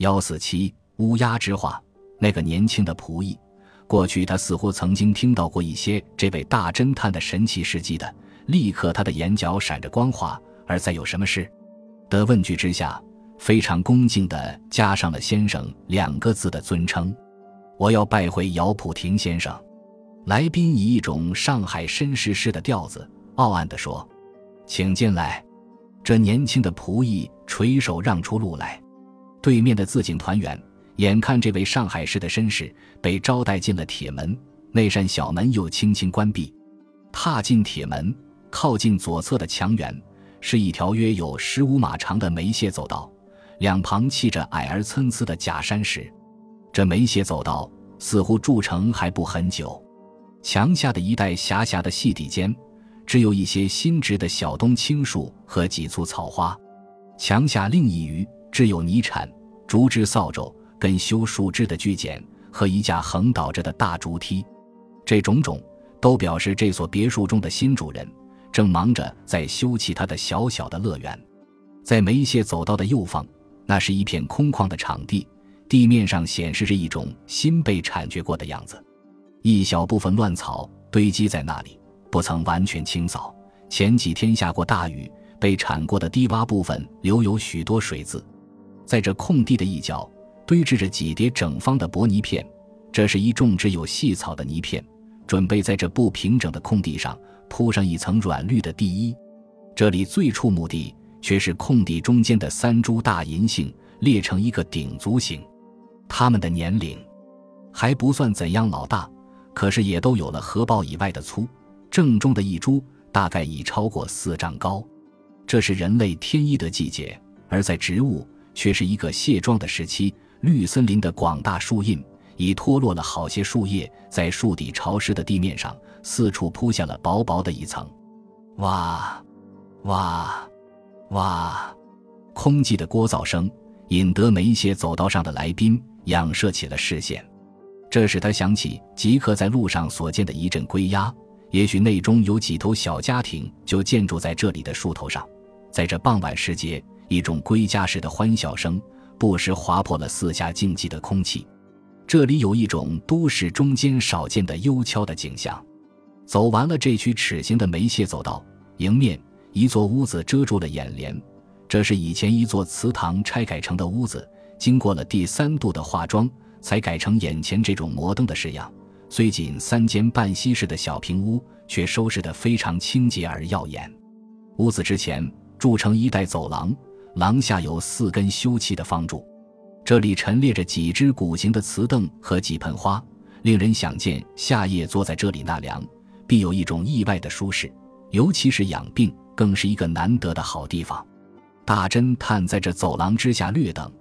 幺四七乌鸦之话，那个年轻的仆役，过去他似乎曾经听到过一些这位大侦探的神奇事迹的。立刻，他的眼角闪着光华。而在有什么事的问句之下，非常恭敬地加上了“先生”两个字的尊称。我要拜会姚普廷先生。来宾以一种上海绅士式的调子，傲岸地说：“请进来。”这年轻的仆役垂手让出路来。对面的自警团员眼看这位上海市的绅士被招待进了铁门，那扇小门又轻轻关闭。踏进铁门，靠近左侧的墙缘。是一条约有十五码长的煤屑走道，两旁砌着矮而参差的假山石。这煤屑走道似乎筑成还不很久。墙下的一带狭狭的细底间，只有一些新植的小冬青树和几簇草花。墙下另一隅只有泥铲、竹枝扫帚、跟修树枝的锯剪和一架横倒着的大竹梯。这种种都表示这所别墅中的新主人。正忙着在修葺他的小小的乐园，在梅谢走道的右方，那是一片空旷的场地，地面上显示着一种新被铲掘过的样子，一小部分乱草堆积在那里，不曾完全清扫。前几天下过大雨，被铲过的低洼部分留有许多水渍。在这空地的一角，堆置着几叠整方的薄泥片，这是一种植有细草的泥片，准备在这不平整的空地上。铺上一层软绿的地衣，这里最触目的却是空地中间的三株大银杏列成一个顶足形，它们的年龄还不算怎样老大，可是也都有了荷包以外的粗。正中的一株大概已超过四丈高。这是人类添衣的季节，而在植物却是一个卸妆的时期。绿森林的广大树荫已脱落了好些树叶，在树底潮湿的地面上。四处铺下了薄薄的一层，哇，哇，哇！空寂的聒噪声引得梅歇走道上的来宾仰射起了视线，这使他想起即刻在路上所见的一阵归鸦。也许内中有几头小家庭就建筑在这里的树头上。在这傍晚时节，一种归家式的欢笑声不时划破了四下静寂的空气。这里有一种都市中间少见的幽悄的景象。走完了这曲齿形的煤屑走道，迎面一座屋子遮住了眼帘。这是以前一座祠堂拆改成的屋子，经过了第三度的化妆，才改成眼前这种摩登的式样。虽仅三间半西式的小平屋，却收拾得非常清洁而耀眼。屋子之前筑成一带走廊，廊下有四根修砌的方柱，这里陈列着几只古形的瓷凳和几盆花，令人想见夏夜坐在这里纳凉。必有一种意外的舒适，尤其是养病，更是一个难得的好地方。大侦探在这走廊之下略等，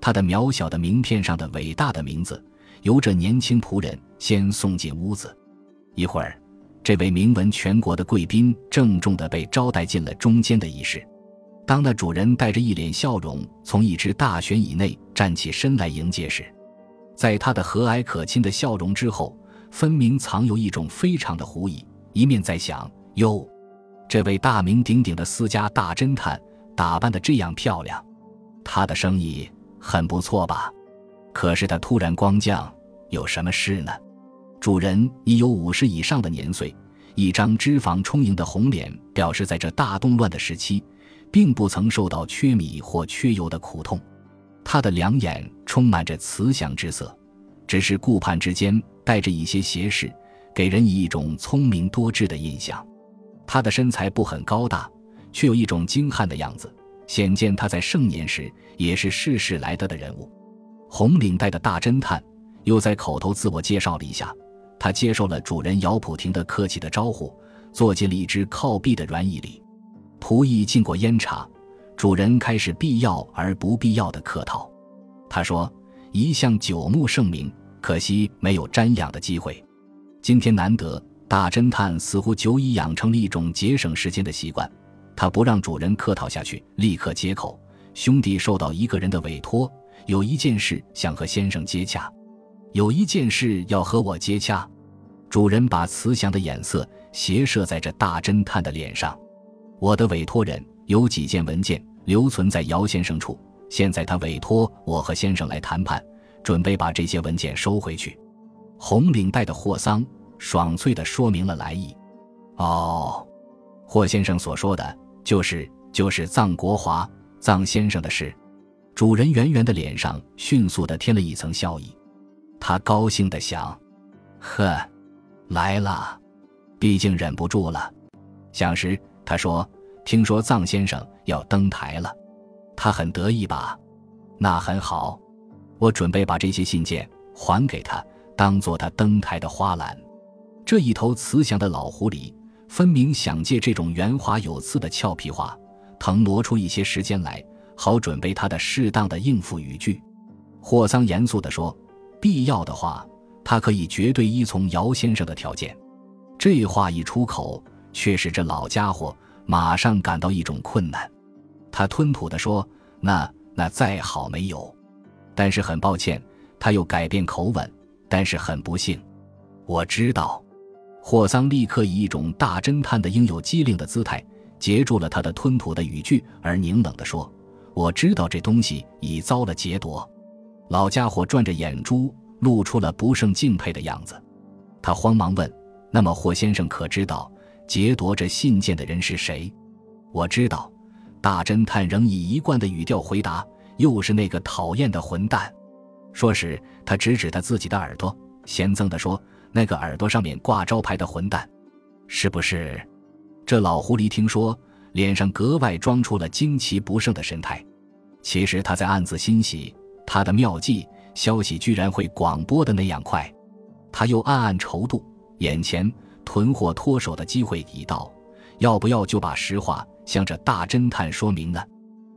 他的渺小的名片上的伟大的名字由这年轻仆人先送进屋子。一会儿，这位名闻全国的贵宾郑重地被招待进了中间的仪式。当那主人带着一脸笑容从一只大悬椅内站起身来迎接时，在他的和蔼可亲的笑容之后。分明藏有一种非常的狐疑，一面在想：哟，这位大名鼎鼎的私家大侦探打扮的这样漂亮，他的生意很不错吧？可是他突然光降，有什么事呢？主人已有五十以上的年岁，一张脂肪充盈的红脸，表示在这大动乱的时期，并不曾受到缺米或缺油的苦痛。他的两眼充满着慈祥之色。只是顾盼之间带着一些斜视，给人以一种聪明多智的印象。他的身材不很高大，却有一种精悍的样子，显见他在盛年时也是世事来得的人物。红领带的大侦探又在口头自我介绍了一下，他接受了主人姚普廷的客气的招呼，坐进了一只靠壁的软椅里。仆役敬过烟茶，主人开始必要而不必要的客套。他说。一向久慕盛名，可惜没有瞻仰的机会。今天难得，大侦探似乎久已养成了一种节省时间的习惯。他不让主人客套下去，立刻接口：“兄弟受到一个人的委托，有一件事想和先生接洽，有一件事要和我接洽。”主人把慈祥的眼色斜射在这大侦探的脸上。我的委托人有几件文件留存在姚先生处。现在他委托我和先生来谈判，准备把这些文件收回去。红领带的霍桑爽脆地说明了来意。哦，霍先生所说的就是就是藏国华藏先生的事。主人圆圆的脸上迅速地添了一层笑意，他高兴地想：呵，来了，毕竟忍不住了。想时，他说：“听说臧先生要登台了。”他很得意吧？那很好，我准备把这些信件还给他，当做他登台的花篮。这一头慈祥的老狐狸，分明想借这种圆滑有刺的俏皮话，腾挪出一些时间来，好准备他的适当的应付语句。霍桑严肃地说：“必要的话，他可以绝对依从姚先生的条件。”这话一出口，却使这老家伙马上感到一种困难。他吞吐地说：“那那再好没有，但是很抱歉。”他又改变口吻，但是很不幸，我知道。霍桑立刻以一种大侦探的应有机灵的姿态截住了他的吞吐的语句，而凝冷地说：“我知道这东西已遭了劫夺。”老家伙转着眼珠，露出了不胜敬佩的样子。他慌忙问：“那么霍先生可知道劫夺这信件的人是谁？”我知道。大侦探仍以一贯的语调回答：“又是那个讨厌的混蛋。”说时，他指指他自己的耳朵，嫌憎地说：“那个耳朵上面挂招牌的混蛋，是不是？”这老狐狸听说，脸上格外装出了惊奇不胜的神态。其实他在暗自欣喜，他的妙计消息居然会广播的那样快。他又暗暗愁妒，眼前囤货脱手的机会已到，要不要就把实话？向着大侦探说明呢，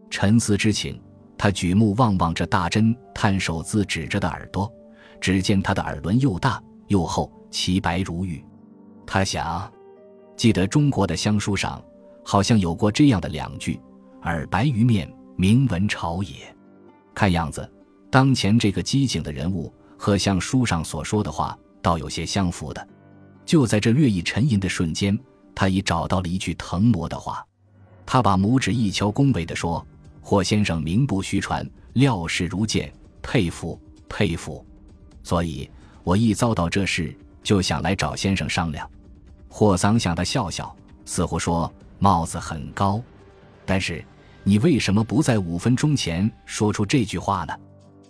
沉思之情，他举目望望这大侦探手自指着的耳朵，只见他的耳轮又大又厚，其白如玉。他想，记得中国的乡书上好像有过这样的两句：“耳白于面，名闻朝野。”看样子，当前这个机警的人物和像书上所说的话倒有些相符的。就在这略一沉吟的瞬间，他已找到了一句腾挪的话。他把拇指一敲，恭维地说：“霍先生名不虚传，料事如箭，佩服佩服。所以我一遭到这事，就想来找先生商量。”霍桑向他笑笑，似乎说：“帽子很高，但是你为什么不在五分钟前说出这句话呢？”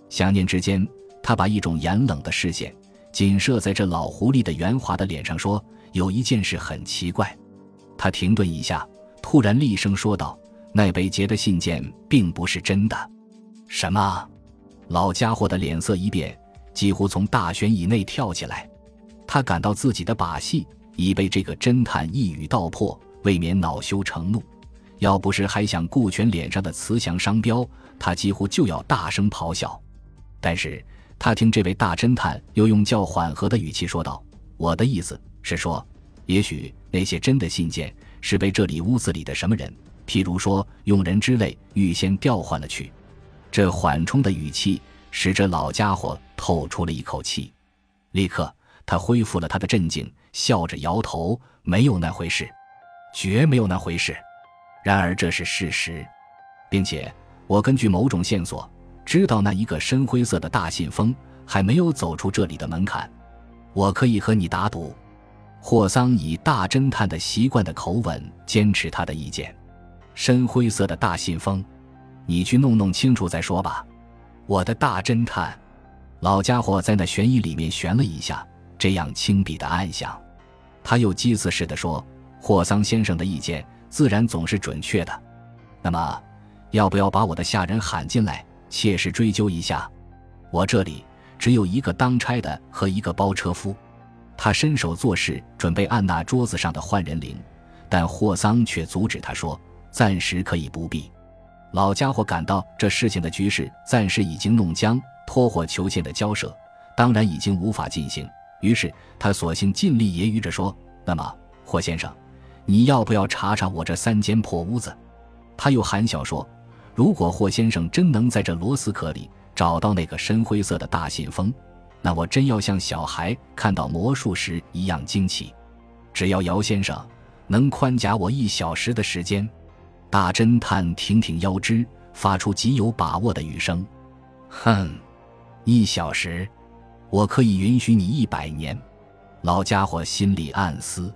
想念之间，他把一种严冷的视线紧射在这老狐狸的圆滑的脸上，说：“有一件事很奇怪。”他停顿一下。突然厉声说道：“那被劫的信件并不是真的。”什么？老家伙的脸色一变，几乎从大悬椅内跳起来。他感到自己的把戏已被这个侦探一语道破，未免恼羞成怒。要不是还想顾全脸上的慈祥商标，他几乎就要大声咆哮。但是他听这位大侦探又用较缓和的语气说道：“我的意思是说，也许那些真的信件……”是被这里屋子里的什么人，譬如说佣人之类，预先调换了去。这缓冲的语气使这老家伙透出了一口气。立刻，他恢复了他的镇静，笑着摇头：“没有那回事，绝没有那回事。”然而这是事实，并且我根据某种线索知道，那一个深灰色的大信封还没有走出这里的门槛。我可以和你打赌。霍桑以大侦探的习惯的口吻坚持他的意见：“深灰色的大信封，你去弄弄清楚再说吧。”我的大侦探，老家伙在那悬疑里面悬了一下，这样轻鄙的暗想。他又讥刺似的说：“霍桑先生的意见自然总是准确的。那么，要不要把我的下人喊进来，切实追究一下？我这里只有一个当差的和一个包车夫。”他伸手做事，准备按那桌子上的换人铃，但霍桑却阻止他说：“暂时可以不必。”老家伙感到这事情的局势暂时已经弄僵，托货求钱的交涉当然已经无法进行。于是他索性尽力揶揄着说：“那么，霍先生，你要不要查查我这三间破屋子？”他又含笑说：“如果霍先生真能在这螺丝壳里找到那个深灰色的大信封。”那我真要像小孩看到魔术时一样惊奇。只要姚先生能宽假我一小时的时间，大侦探挺挺腰肢，发出极有把握的语声：“哼，一小时，我可以允许你一百年。”老家伙心里暗思，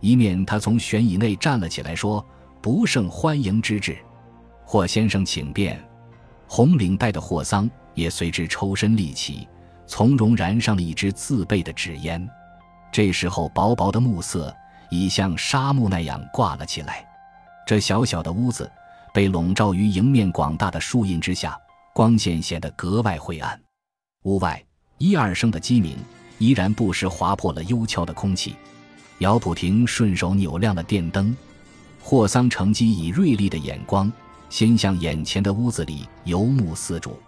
一面他从悬椅内站了起来，说：“不胜欢迎之至，霍先生请便。”红领带的霍桑也随之抽身立起，从容燃上了一支自备的纸烟。这时候，薄薄的暮色已像纱幕那样挂了起来。这小小的屋子被笼罩于迎面广大的树荫之下，光线显得格外灰暗。屋外一二声的鸡鸣依然不时划破了幽悄的空气。姚普廷顺手扭亮了电灯，霍桑乘机以锐利的眼光。先向眼前的屋子里游目四主。